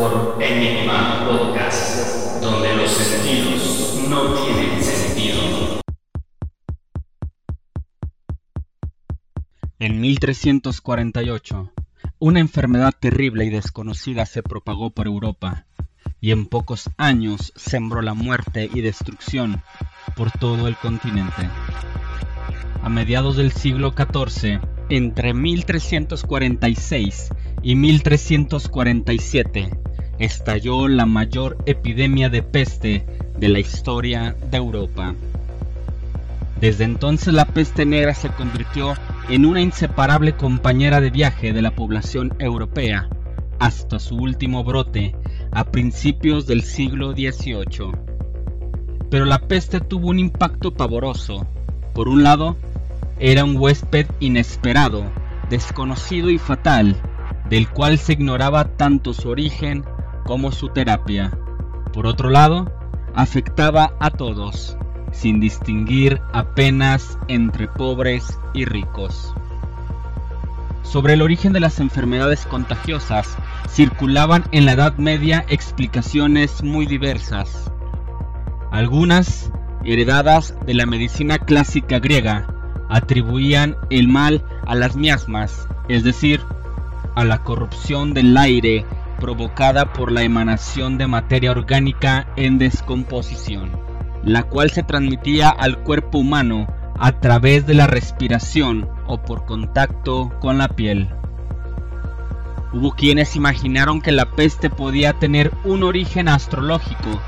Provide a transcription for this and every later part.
por Enigma Podcast, donde los sentidos no tienen sentido. En 1348, una enfermedad terrible y desconocida se propagó por Europa y en pocos años sembró la muerte y destrucción por todo el continente. A mediados del siglo XIV, entre 1346 y 1347, estalló la mayor epidemia de peste de la historia de Europa. Desde entonces la peste negra se convirtió en una inseparable compañera de viaje de la población europea, hasta su último brote a principios del siglo XVIII. Pero la peste tuvo un impacto pavoroso. Por un lado, era un huésped inesperado, desconocido y fatal, del cual se ignoraba tanto su origen como su terapia. Por otro lado, afectaba a todos, sin distinguir apenas entre pobres y ricos. Sobre el origen de las enfermedades contagiosas circulaban en la Edad Media explicaciones muy diversas. Algunas, heredadas de la medicina clásica griega, atribuían el mal a las miasmas, es decir, a la corrupción del aire provocada por la emanación de materia orgánica en descomposición, la cual se transmitía al cuerpo humano a través de la respiración o por contacto con la piel. Hubo quienes imaginaron que la peste podía tener un origen astrológico,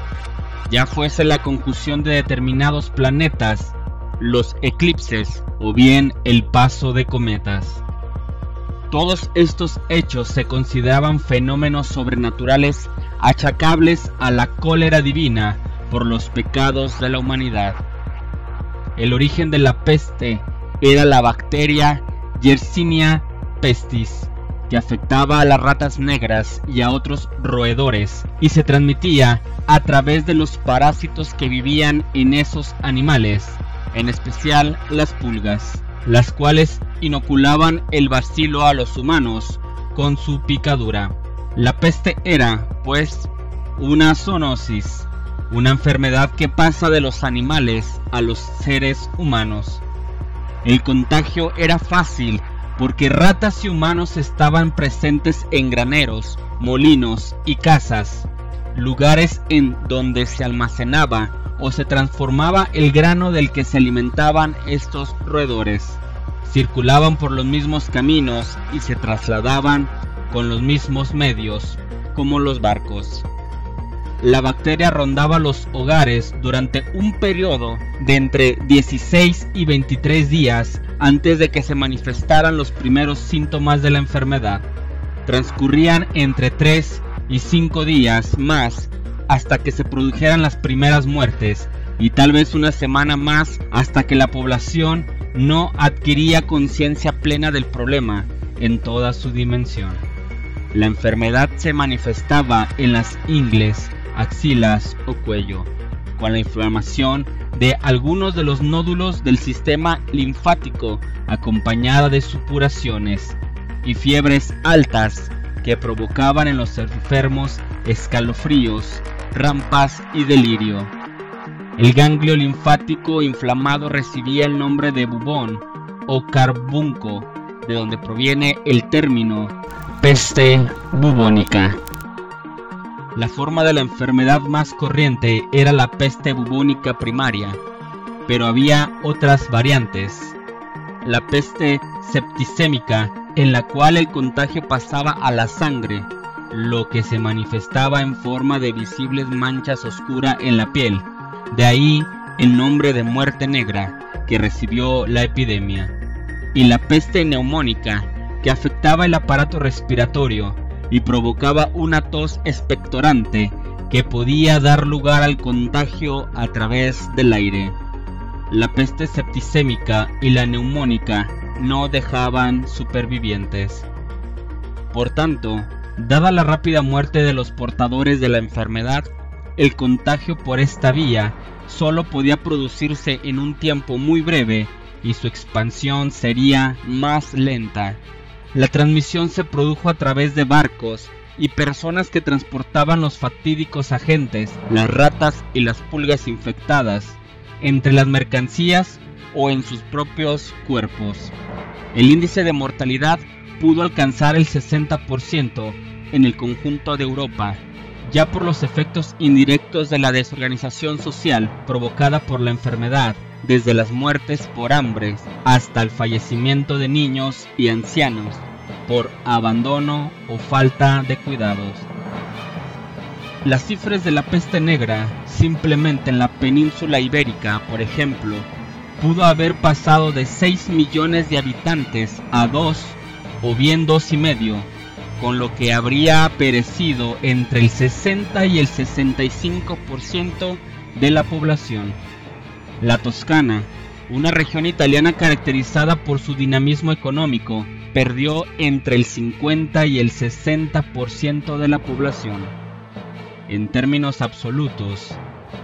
ya fuese la conjunción de determinados planetas, los eclipses o bien el paso de cometas. Todos estos hechos se consideraban fenómenos sobrenaturales achacables a la cólera divina por los pecados de la humanidad. El origen de la peste era la bacteria Yersinia pestis, que afectaba a las ratas negras y a otros roedores y se transmitía a través de los parásitos que vivían en esos animales, en especial las pulgas, las cuales inoculaban el bacilo a los humanos con su picadura. La peste era, pues, una zoonosis una enfermedad que pasa de los animales a los seres humanos. El contagio era fácil porque ratas y humanos estaban presentes en graneros, molinos y casas, lugares en donde se almacenaba o se transformaba el grano del que se alimentaban estos roedores. Circulaban por los mismos caminos y se trasladaban con los mismos medios, como los barcos la bacteria rondaba los hogares durante un periodo de entre 16 y 23 días antes de que se manifestaran los primeros síntomas de la enfermedad. Transcurrían entre 3 y 5 días más hasta que se produjeran las primeras muertes y tal vez una semana más hasta que la población no adquiría conciencia plena del problema en toda su dimensión. La enfermedad se manifestaba en las ingles, axilas o cuello, con la inflamación de algunos de los nódulos del sistema linfático acompañada de supuraciones y fiebres altas que provocaban en los enfermos escalofríos, rampas y delirio. El ganglio linfático inflamado recibía el nombre de bubón o carbunco, de donde proviene el término peste bubónica. La forma de la enfermedad más corriente era la peste bubónica primaria, pero había otras variantes. La peste septicémica, en la cual el contagio pasaba a la sangre, lo que se manifestaba en forma de visibles manchas oscuras en la piel. De ahí el nombre de muerte negra que recibió la epidemia. Y la peste neumónica, que afectaba el aparato respiratorio, y provocaba una tos expectorante que podía dar lugar al contagio a través del aire. La peste septicémica y la neumónica no dejaban supervivientes. Por tanto, dada la rápida muerte de los portadores de la enfermedad, el contagio por esta vía solo podía producirse en un tiempo muy breve y su expansión sería más lenta. La transmisión se produjo a través de barcos y personas que transportaban los fatídicos agentes, las ratas y las pulgas infectadas, entre las mercancías o en sus propios cuerpos. El índice de mortalidad pudo alcanzar el 60% en el conjunto de Europa, ya por los efectos indirectos de la desorganización social provocada por la enfermedad, desde las muertes por hambre hasta el fallecimiento de niños y ancianos por abandono o falta de cuidados. Las cifras de la peste negra, simplemente en la península ibérica, por ejemplo, pudo haber pasado de 6 millones de habitantes a 2 o bien dos y medio, con lo que habría perecido entre el 60 y el 65% de la población. La Toscana, una región italiana caracterizada por su dinamismo económico, perdió entre el 50 y el 60% de la población. En términos absolutos,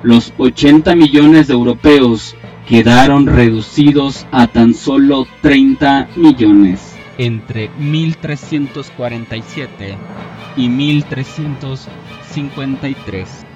los 80 millones de europeos quedaron reducidos a tan solo 30 millones entre 1347 y 1353.